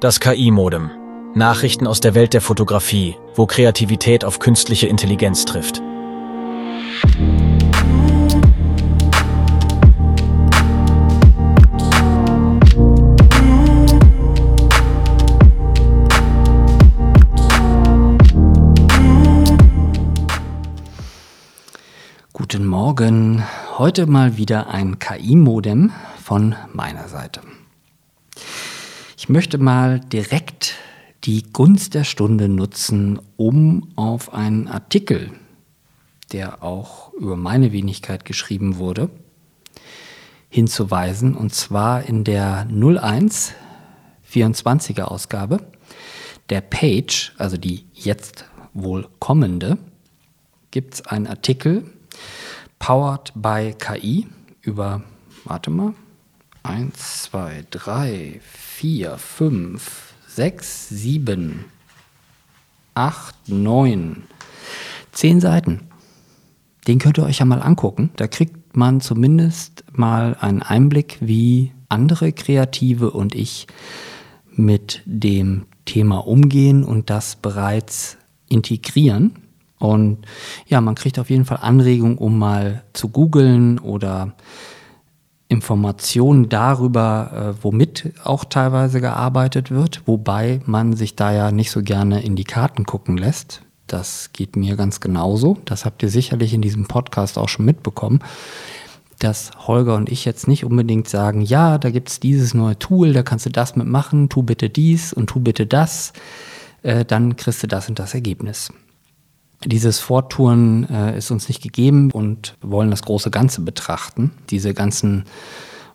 Das KI-Modem. Nachrichten aus der Welt der Fotografie, wo Kreativität auf künstliche Intelligenz trifft. Morgen. Heute mal wieder ein KI-Modem von meiner Seite. Ich möchte mal direkt die Gunst der Stunde nutzen, um auf einen Artikel, der auch über meine Wenigkeit geschrieben wurde, hinzuweisen. Und zwar in der 01 24er Ausgabe der Page, also die jetzt wohl kommende, gibt es einen Artikel, Powered by KI, über, warte mal, 1, 2, 3, 4, 5, 6, 7, 8, 9, 10 Seiten. Den könnt ihr euch ja mal angucken. Da kriegt man zumindest mal einen Einblick, wie andere Kreative und ich mit dem Thema umgehen und das bereits integrieren. Und ja, man kriegt auf jeden Fall Anregungen, um mal zu googeln oder Informationen darüber, äh, womit auch teilweise gearbeitet wird, wobei man sich da ja nicht so gerne in die Karten gucken lässt. Das geht mir ganz genauso. Das habt ihr sicherlich in diesem Podcast auch schon mitbekommen, dass Holger und ich jetzt nicht unbedingt sagen, ja, da gibt es dieses neue Tool, da kannst du das mitmachen, tu bitte dies und tu bitte das, äh, dann kriegst du das und das Ergebnis. Dieses Vortouren äh, ist uns nicht gegeben und wollen das große Ganze betrachten. Diese ganzen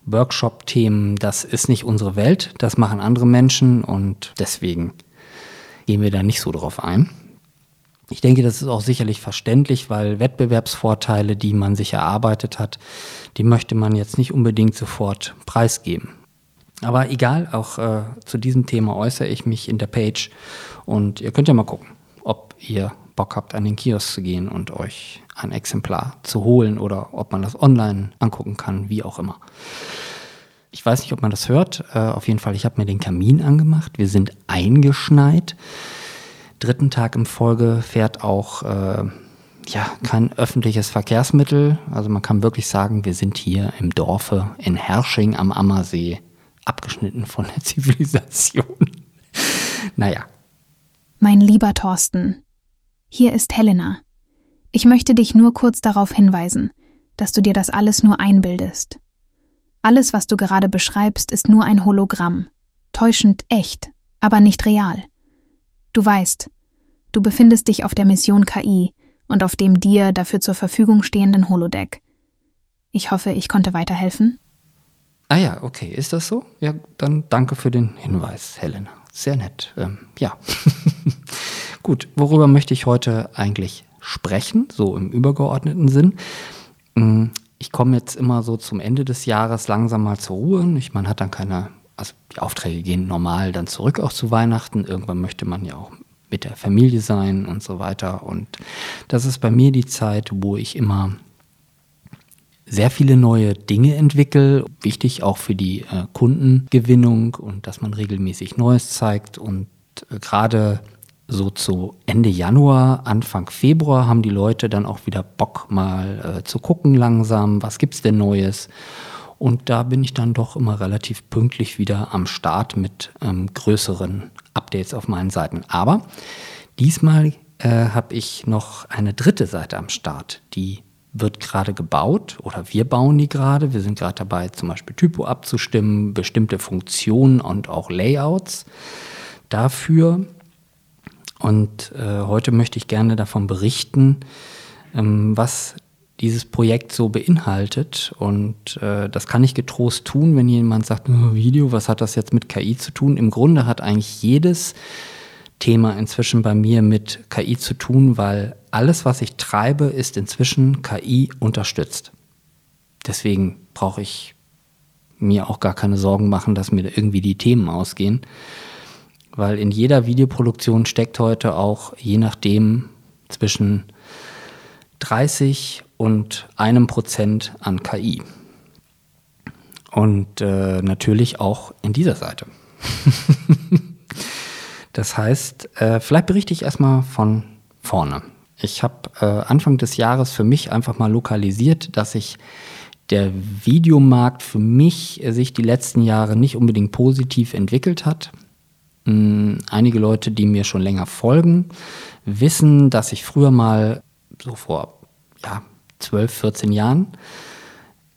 Workshop-Themen, das ist nicht unsere Welt, das machen andere Menschen und deswegen gehen wir da nicht so drauf ein. Ich denke, das ist auch sicherlich verständlich, weil Wettbewerbsvorteile, die man sich erarbeitet hat, die möchte man jetzt nicht unbedingt sofort preisgeben. Aber egal, auch äh, zu diesem Thema äußere ich mich in der Page und ihr könnt ja mal gucken, ob ihr Bock habt, an den Kiosk zu gehen und euch ein Exemplar zu holen oder ob man das online angucken kann, wie auch immer. Ich weiß nicht, ob man das hört. Äh, auf jeden Fall, ich habe mir den Kamin angemacht. Wir sind eingeschneit. Dritten Tag im Folge fährt auch äh, ja, kein öffentliches Verkehrsmittel. Also man kann wirklich sagen, wir sind hier im Dorfe in Hersching am Ammersee, abgeschnitten von der Zivilisation. naja. Mein lieber Thorsten, hier ist Helena. Ich möchte dich nur kurz darauf hinweisen, dass du dir das alles nur einbildest. Alles, was du gerade beschreibst, ist nur ein Hologramm, täuschend echt, aber nicht real. Du weißt, du befindest dich auf der Mission KI und auf dem dir dafür zur Verfügung stehenden Holodeck. Ich hoffe, ich konnte weiterhelfen. Ah ja, okay, ist das so? Ja, dann danke für den Hinweis, Helena. Sehr nett. Ähm, ja. Gut, worüber möchte ich heute eigentlich sprechen, so im übergeordneten Sinn? Mm, ich komme jetzt immer so zum Ende des Jahres langsam mal zur Ruhe. Ich, man hat dann keine, also die Aufträge gehen normal dann zurück auch zu Weihnachten. Irgendwann möchte man ja auch mit der Familie sein und so weiter. Und das ist bei mir die Zeit, wo ich immer sehr viele neue Dinge entwickle. Wichtig auch für die äh, Kundengewinnung und dass man regelmäßig Neues zeigt. Und äh, gerade so zu Ende Januar, Anfang Februar haben die Leute dann auch wieder Bock mal äh, zu gucken langsam, was gibt's denn Neues? Und da bin ich dann doch immer relativ pünktlich wieder am Start mit ähm, größeren Updates auf meinen Seiten. Aber diesmal äh, habe ich noch eine dritte Seite am Start, die wird gerade gebaut oder wir bauen die gerade. Wir sind gerade dabei, zum Beispiel Typo abzustimmen, bestimmte Funktionen und auch Layouts dafür. Und äh, heute möchte ich gerne davon berichten, ähm, was dieses Projekt so beinhaltet. Und äh, das kann ich getrost tun, wenn jemand sagt, oh, Video, was hat das jetzt mit KI zu tun? Im Grunde hat eigentlich jedes Thema inzwischen bei mir mit KI zu tun, weil alles, was ich treibe, ist inzwischen KI unterstützt. Deswegen brauche ich mir auch gar keine Sorgen machen, dass mir irgendwie die Themen ausgehen weil in jeder Videoproduktion steckt heute auch je nachdem zwischen 30 und einem Prozent an KI. Und äh, natürlich auch in dieser Seite. das heißt, äh, vielleicht berichte ich erstmal von vorne. Ich habe äh, Anfang des Jahres für mich einfach mal lokalisiert, dass sich der Videomarkt für mich sich die letzten Jahre nicht unbedingt positiv entwickelt hat. Ähm, einige Leute, die mir schon länger folgen, wissen, dass ich früher mal so vor ja, 12, 14 Jahren,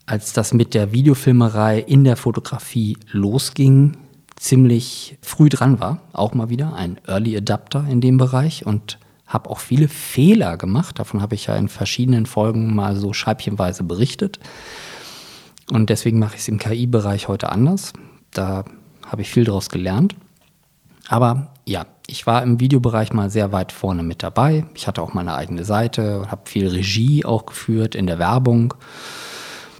als das mit der Videofilmerei in der Fotografie losging, ziemlich früh dran war. Auch mal wieder ein Early Adapter in dem Bereich und habe auch viele Fehler gemacht. Davon habe ich ja in verschiedenen Folgen mal so scheibchenweise berichtet. Und deswegen mache ich es im KI-Bereich heute anders. Da habe ich viel daraus gelernt. Aber ja, ich war im Videobereich mal sehr weit vorne mit dabei. Ich hatte auch meine eigene Seite habe viel Regie auch geführt in der Werbung.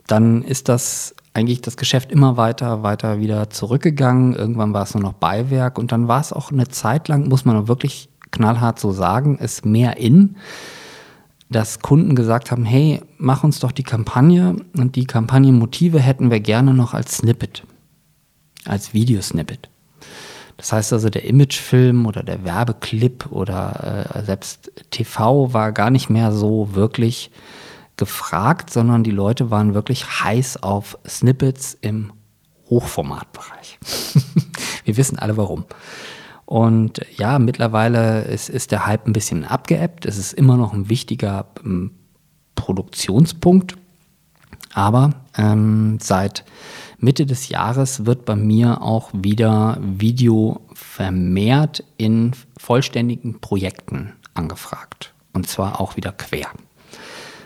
Dann ist das eigentlich das Geschäft immer weiter, weiter wieder zurückgegangen. Irgendwann war es nur noch Beiwerk und dann war es auch eine Zeit lang, muss man wirklich knallhart so sagen, ist mehr in, dass Kunden gesagt haben, hey, mach uns doch die Kampagne und die Kampagnenmotive hätten wir gerne noch als Snippet, als Videosnippet. Das heißt also, der Imagefilm oder der Werbeclip oder äh, selbst TV war gar nicht mehr so wirklich gefragt, sondern die Leute waren wirklich heiß auf Snippets im Hochformatbereich. Wir wissen alle warum. Und ja, mittlerweile ist, ist der Hype ein bisschen abgeebbt. Es ist immer noch ein wichtiger ähm, Produktionspunkt. Aber ähm, seit Mitte des Jahres wird bei mir auch wieder Video vermehrt in vollständigen Projekten angefragt. Und zwar auch wieder quer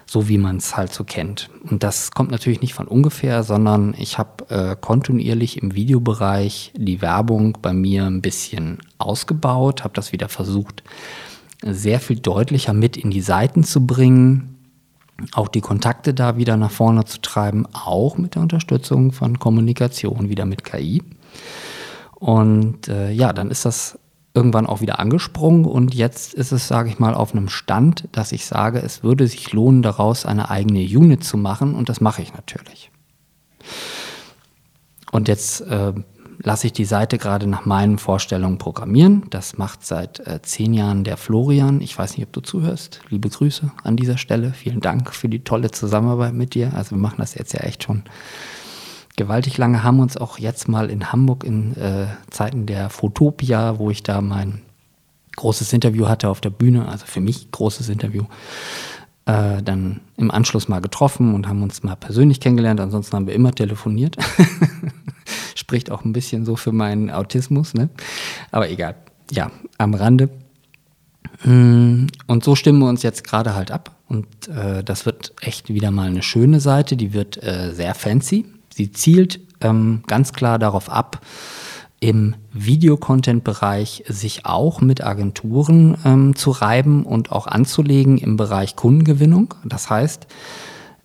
so wie man es halt so kennt. Und das kommt natürlich nicht von ungefähr, sondern ich habe äh, kontinuierlich im Videobereich die Werbung bei mir ein bisschen ausgebaut, habe das wieder versucht, sehr viel deutlicher mit in die Seiten zu bringen, auch die Kontakte da wieder nach vorne zu treiben, auch mit der Unterstützung von Kommunikation, wieder mit KI. Und äh, ja, dann ist das irgendwann auch wieder angesprungen und jetzt ist es, sage ich mal, auf einem Stand, dass ich sage, es würde sich lohnen, daraus eine eigene Unit zu machen und das mache ich natürlich. Und jetzt äh, lasse ich die Seite gerade nach meinen Vorstellungen programmieren. Das macht seit äh, zehn Jahren der Florian. Ich weiß nicht, ob du zuhörst. Liebe Grüße an dieser Stelle. Vielen Dank für die tolle Zusammenarbeit mit dir. Also wir machen das jetzt ja echt schon gewaltig lange, haben uns auch jetzt mal in Hamburg in äh, Zeiten der Fotopia, wo ich da mein großes Interview hatte auf der Bühne, also für mich großes Interview, äh, dann im Anschluss mal getroffen und haben uns mal persönlich kennengelernt. Ansonsten haben wir immer telefoniert. Spricht auch ein bisschen so für meinen Autismus, ne? Aber egal. Ja, am Rande. Mm, und so stimmen wir uns jetzt gerade halt ab. Und äh, das wird echt wieder mal eine schöne Seite. Die wird äh, sehr fancy. Sie zielt ähm, ganz klar darauf ab, im Videocontent-Bereich sich auch mit Agenturen ähm, zu reiben und auch anzulegen im Bereich Kundengewinnung. Das heißt,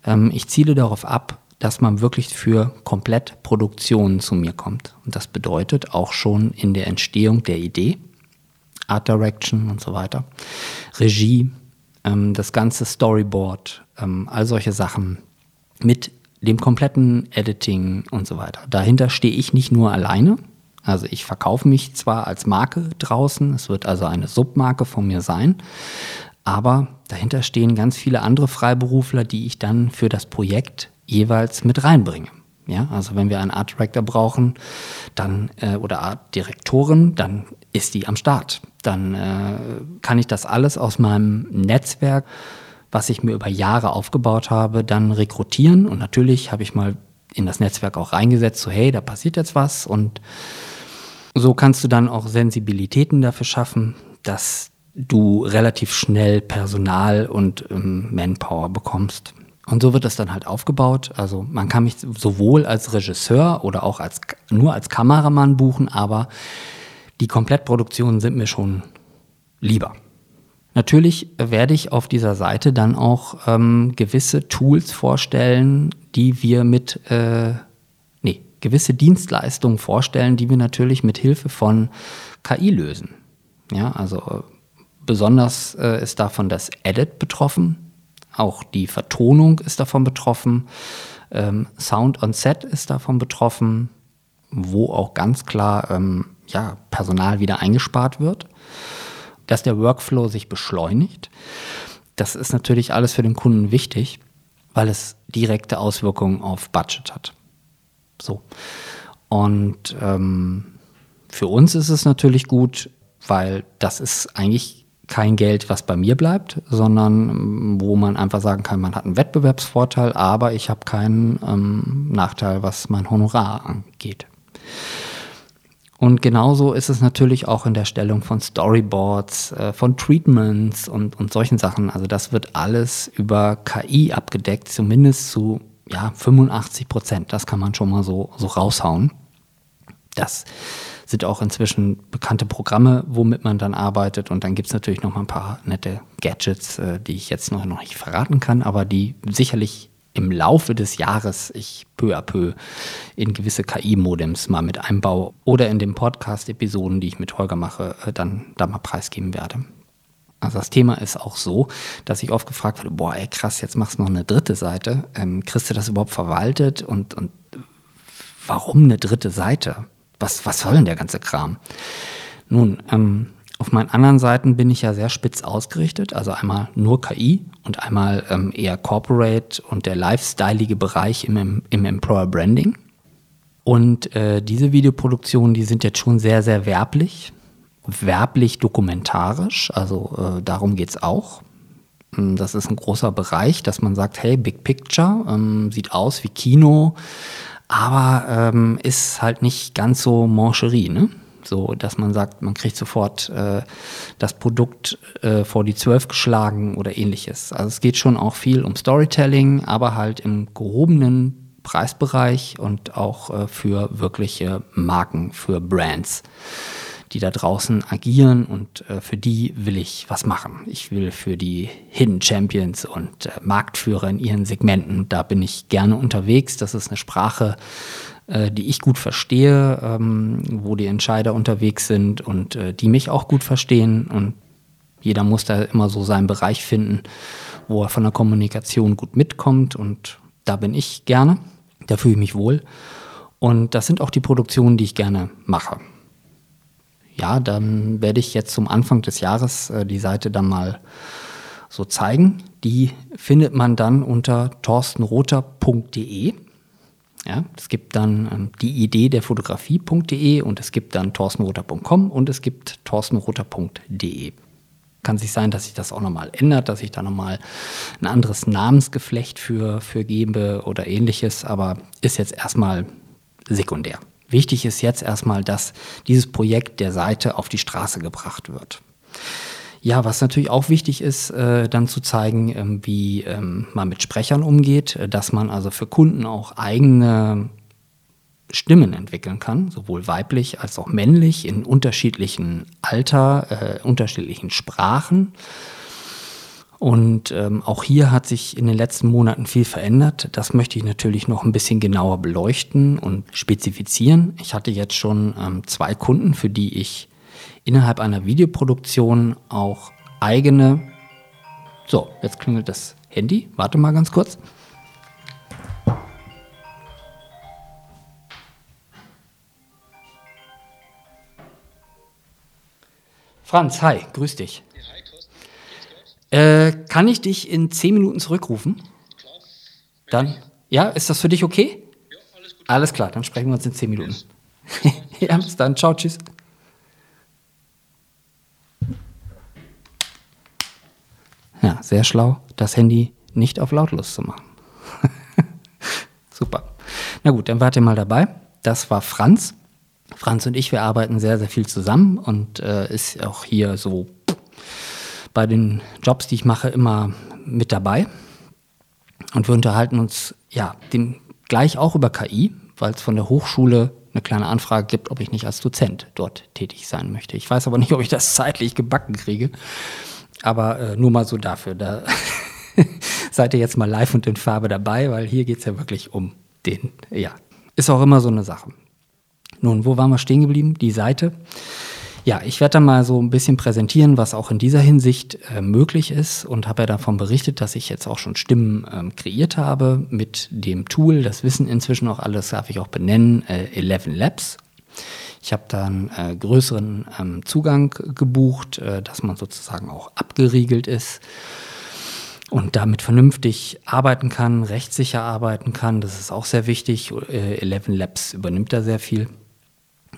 ähm, ich ziele darauf ab, dass man wirklich für komplett Produktionen zu mir kommt. Und das bedeutet auch schon in der Entstehung der Idee, Art Direction und so weiter, Regie, ähm, das ganze Storyboard, ähm, all solche Sachen mit dem kompletten Editing und so weiter. Dahinter stehe ich nicht nur alleine. Also ich verkaufe mich zwar als Marke draußen, es wird also eine Submarke von mir sein, aber dahinter stehen ganz viele andere Freiberufler, die ich dann für das Projekt jeweils mit reinbringe. Ja, also wenn wir einen Art Director brauchen, dann äh, oder Art Direktorin, dann ist die am Start. Dann äh, kann ich das alles aus meinem Netzwerk was ich mir über Jahre aufgebaut habe, dann rekrutieren. Und natürlich habe ich mal in das Netzwerk auch reingesetzt, so hey, da passiert jetzt was. Und so kannst du dann auch Sensibilitäten dafür schaffen, dass du relativ schnell Personal und ähm, Manpower bekommst. Und so wird das dann halt aufgebaut. Also man kann mich sowohl als Regisseur oder auch als, nur als Kameramann buchen, aber die Komplettproduktionen sind mir schon lieber. Natürlich werde ich auf dieser Seite dann auch ähm, gewisse Tools vorstellen, die wir mit, äh, gewisse Dienstleistungen vorstellen, die wir natürlich mit Hilfe von KI lösen. Ja, also besonders äh, ist davon das Edit betroffen. Auch die Vertonung ist davon betroffen. Ähm, Sound on Set ist davon betroffen, wo auch ganz klar ähm, ja, Personal wieder eingespart wird. Dass der Workflow sich beschleunigt. Das ist natürlich alles für den Kunden wichtig, weil es direkte Auswirkungen auf Budget hat. So. Und ähm, für uns ist es natürlich gut, weil das ist eigentlich kein Geld, was bei mir bleibt, sondern ähm, wo man einfach sagen kann, man hat einen Wettbewerbsvorteil, aber ich habe keinen ähm, Nachteil, was mein Honorar angeht. Und genauso ist es natürlich auch in der Stellung von Storyboards, äh, von Treatments und, und solchen Sachen. Also das wird alles über KI abgedeckt, zumindest zu ja, 85 Prozent. Das kann man schon mal so, so raushauen. Das sind auch inzwischen bekannte Programme, womit man dann arbeitet. Und dann gibt es natürlich noch mal ein paar nette Gadgets, äh, die ich jetzt noch, noch nicht verraten kann, aber die sicherlich im Laufe des Jahres ich peu à peu in gewisse KI-Modems mal mit einbaue oder in den Podcast-Episoden, die ich mit Holger mache, äh, dann da mal preisgeben werde. Also das Thema ist auch so, dass ich oft gefragt werde, boah, ey krass, jetzt machst du noch eine dritte Seite. Ähm, kriegst du das überhaupt verwaltet und, und warum eine dritte Seite? Was, was soll denn der ganze Kram? Nun, ähm, auf meinen anderen Seiten bin ich ja sehr spitz ausgerichtet, also einmal nur KI und einmal ähm, eher Corporate und der lifestyleige Bereich im, im Employer Branding. Und äh, diese Videoproduktionen, die sind jetzt schon sehr, sehr werblich, werblich dokumentarisch, also äh, darum geht es auch. Hm, das ist ein großer Bereich, dass man sagt, hey, Big Picture, ähm, sieht aus wie Kino, aber ähm, ist halt nicht ganz so Mancherie, ne? so dass man sagt, man kriegt sofort äh, das Produkt äh, vor die Zwölf geschlagen oder ähnliches. Also es geht schon auch viel um Storytelling, aber halt im gehobenen Preisbereich und auch äh, für wirkliche Marken, für Brands, die da draußen agieren und äh, für die will ich was machen. Ich will für die Hidden Champions und äh, Marktführer in ihren Segmenten, da bin ich gerne unterwegs. Das ist eine Sprache, äh, die ich gut verstehe, ähm, wo die Entscheider unterwegs sind und äh, die mich auch gut verstehen. Und jeder muss da immer so seinen Bereich finden, wo er von der Kommunikation gut mitkommt. Und da bin ich gerne, da fühle ich mich wohl. Und das sind auch die Produktionen, die ich gerne mache. Ja, dann werde ich jetzt zum Anfang des Jahres äh, die Seite dann mal so zeigen. Die findet man dann unter torstenroter.de. Ja, es gibt dann ähm, die Idee der Fotografie.de und es gibt dann torstenroter.com und es gibt torstenroter.de. Kann sich sein, dass sich das auch nochmal ändert, dass ich da nochmal ein anderes Namensgeflecht für, für gebe oder ähnliches, aber ist jetzt erstmal sekundär. Wichtig ist jetzt erstmal, dass dieses Projekt der Seite auf die Straße gebracht wird. Ja, was natürlich auch wichtig ist, äh, dann zu zeigen, ähm, wie ähm, man mit Sprechern umgeht, äh, dass man also für Kunden auch eigene Stimmen entwickeln kann, sowohl weiblich als auch männlich, in unterschiedlichen Alter, äh, unterschiedlichen Sprachen. Und ähm, auch hier hat sich in den letzten Monaten viel verändert. Das möchte ich natürlich noch ein bisschen genauer beleuchten und spezifizieren. Ich hatte jetzt schon ähm, zwei Kunden, für die ich innerhalb einer Videoproduktion auch eigene. So, jetzt klingelt das Handy. Warte mal ganz kurz. Franz, hi, grüß dich. Äh, kann ich dich in zehn Minuten zurückrufen? Dann, ja, ist das für dich okay? Ja, alles gut. Alles klar, dann sprechen wir uns in zehn Minuten. ja, bis dann. Ciao, tschüss. Ja, sehr schlau, das Handy nicht auf lautlos zu machen. Super. Na gut, dann wart ihr mal dabei. Das war Franz. Franz und ich, wir arbeiten sehr, sehr viel zusammen und äh, ist auch hier so bei den Jobs, die ich mache, immer mit dabei. Und wir unterhalten uns ja dem, gleich auch über KI, weil es von der Hochschule eine kleine Anfrage gibt, ob ich nicht als Dozent dort tätig sein möchte. Ich weiß aber nicht, ob ich das zeitlich gebacken kriege. Aber äh, nur mal so dafür. Da seid ihr jetzt mal live und in Farbe dabei, weil hier geht es ja wirklich um den, ja. Ist auch immer so eine Sache. Nun, wo waren wir stehen geblieben? Die Seite. Ja, ich werde dann mal so ein bisschen präsentieren, was auch in dieser Hinsicht äh, möglich ist und habe ja davon berichtet, dass ich jetzt auch schon Stimmen ähm, kreiert habe mit dem Tool. Das wissen inzwischen auch alles, darf ich auch benennen, äh, 11 Labs. Ich habe dann äh, größeren ähm, Zugang gebucht, äh, dass man sozusagen auch abgeriegelt ist und damit vernünftig arbeiten kann, rechtssicher arbeiten kann. Das ist auch sehr wichtig. Äh, 11 Labs übernimmt da sehr viel.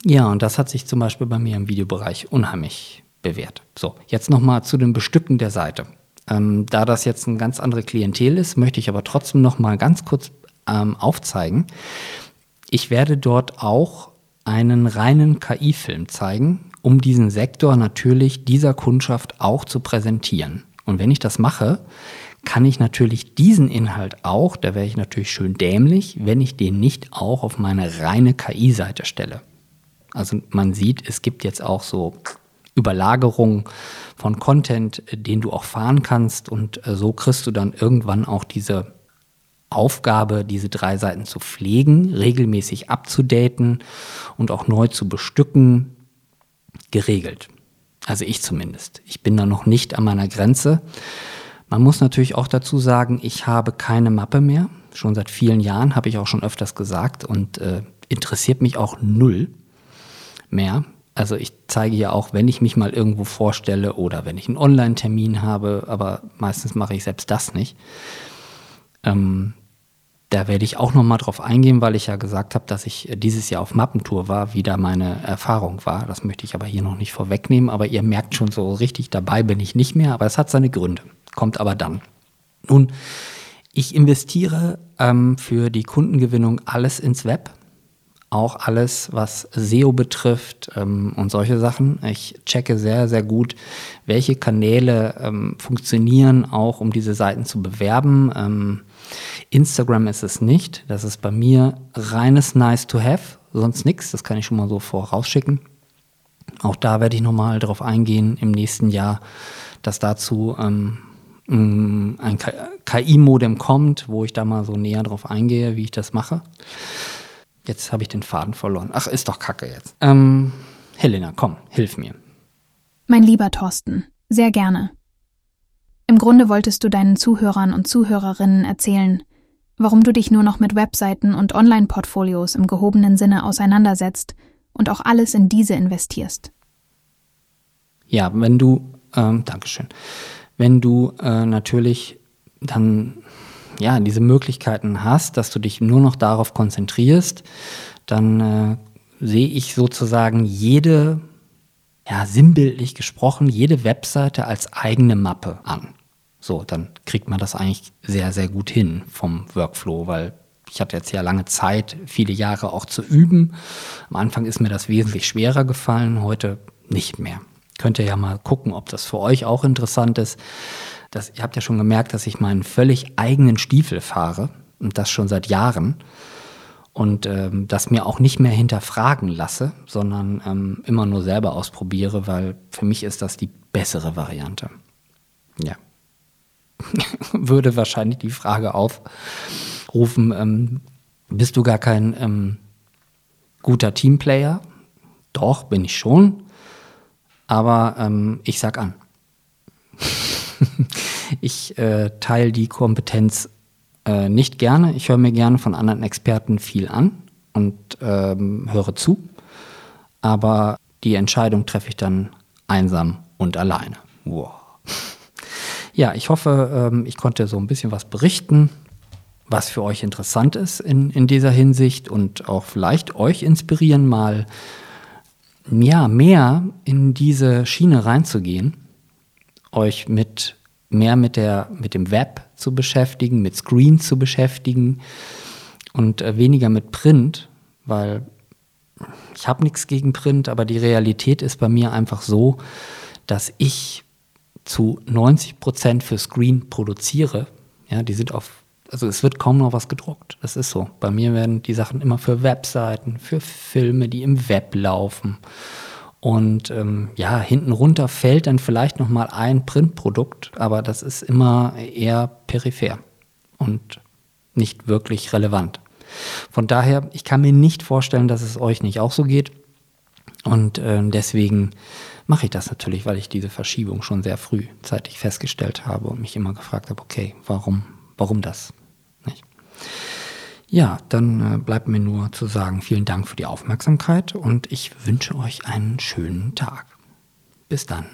Ja, und das hat sich zum Beispiel bei mir im Videobereich unheimlich bewährt. So, jetzt nochmal zu dem Bestücken der Seite. Ähm, da das jetzt eine ganz andere Klientel ist, möchte ich aber trotzdem nochmal ganz kurz ähm, aufzeigen. Ich werde dort auch einen reinen KI-Film zeigen, um diesen Sektor natürlich dieser Kundschaft auch zu präsentieren. Und wenn ich das mache, kann ich natürlich diesen Inhalt auch, da wäre ich natürlich schön dämlich, wenn ich den nicht auch auf meine reine KI-Seite stelle. Also man sieht, es gibt jetzt auch so Überlagerungen von Content, den du auch fahren kannst und äh, so kriegst du dann irgendwann auch diese Aufgabe, diese drei Seiten zu pflegen, regelmäßig abzudaten und auch neu zu bestücken, geregelt. Also ich zumindest. Ich bin da noch nicht an meiner Grenze. Man muss natürlich auch dazu sagen, ich habe keine Mappe mehr. Schon seit vielen Jahren habe ich auch schon öfters gesagt und äh, interessiert mich auch null mehr. Also ich zeige ja auch, wenn ich mich mal irgendwo vorstelle oder wenn ich einen Online-Termin habe, aber meistens mache ich selbst das nicht. Ähm, da werde ich auch nochmal drauf eingehen, weil ich ja gesagt habe, dass ich dieses Jahr auf Mappentour war, wie da meine Erfahrung war. Das möchte ich aber hier noch nicht vorwegnehmen. Aber ihr merkt schon so richtig, dabei bin ich nicht mehr. Aber es hat seine Gründe. Kommt aber dann. Nun, ich investiere ähm, für die Kundengewinnung alles ins Web auch alles, was SEO betrifft ähm, und solche Sachen. Ich checke sehr, sehr gut, welche Kanäle ähm, funktionieren, auch um diese Seiten zu bewerben. Ähm, Instagram ist es nicht. Das ist bei mir reines Nice to Have, sonst nichts. Das kann ich schon mal so vorausschicken. Auch da werde ich nochmal darauf eingehen im nächsten Jahr, dass dazu ähm, ein KI-Modem kommt, wo ich da mal so näher drauf eingehe, wie ich das mache. Jetzt habe ich den Faden verloren. Ach, ist doch kacke jetzt. Ähm, Helena, komm, hilf mir. Mein lieber Thorsten, sehr gerne. Im Grunde wolltest du deinen Zuhörern und Zuhörerinnen erzählen, warum du dich nur noch mit Webseiten und Online-Portfolios im gehobenen Sinne auseinandersetzt und auch alles in diese investierst. Ja, wenn du, ähm, Dankeschön, wenn du äh, natürlich dann ja, diese Möglichkeiten hast, dass du dich nur noch darauf konzentrierst, dann äh, sehe ich sozusagen jede, ja, sinnbildlich gesprochen, jede Webseite als eigene Mappe an. So, dann kriegt man das eigentlich sehr, sehr gut hin vom Workflow, weil ich hatte jetzt ja lange Zeit, viele Jahre auch zu üben. Am Anfang ist mir das wesentlich schwerer gefallen, heute nicht mehr. Könnt ihr ja mal gucken, ob das für euch auch interessant ist dass ihr habt ja schon gemerkt, dass ich meinen völlig eigenen Stiefel fahre und das schon seit Jahren und ähm, das mir auch nicht mehr hinterfragen lasse, sondern ähm, immer nur selber ausprobiere, weil für mich ist das die bessere Variante. Ja. Würde wahrscheinlich die Frage aufrufen, ähm, bist du gar kein ähm, guter Teamplayer? Doch, bin ich schon. Aber ähm, ich sag an. ich äh, teile die Kompetenz äh, nicht gerne. Ich höre mir gerne von anderen Experten viel an und ähm, höre zu. Aber die Entscheidung treffe ich dann einsam und alleine. Wow. Ja, ich hoffe, ähm, ich konnte so ein bisschen was berichten, was für euch interessant ist in, in dieser Hinsicht und auch vielleicht euch inspirieren, mal ja, mehr in diese Schiene reinzugehen euch mit mehr mit der mit dem Web zu beschäftigen, mit Screen zu beschäftigen und äh, weniger mit Print, weil ich habe nichts gegen Print, aber die Realität ist bei mir einfach so, dass ich zu 90 Prozent für Screen produziere. Ja, die sind auf, also es wird kaum noch was gedruckt. Das ist so. Bei mir werden die Sachen immer für Webseiten, für Filme, die im Web laufen und ähm, ja, hinten runter fällt dann vielleicht noch mal ein Printprodukt, aber das ist immer eher peripher und nicht wirklich relevant. Von daher, ich kann mir nicht vorstellen, dass es euch nicht auch so geht. Und äh, deswegen mache ich das natürlich, weil ich diese Verschiebung schon sehr frühzeitig festgestellt habe und mich immer gefragt habe, okay, warum, warum das? Ja, dann äh, bleibt mir nur zu sagen, vielen Dank für die Aufmerksamkeit und ich wünsche euch einen schönen Tag. Bis dann.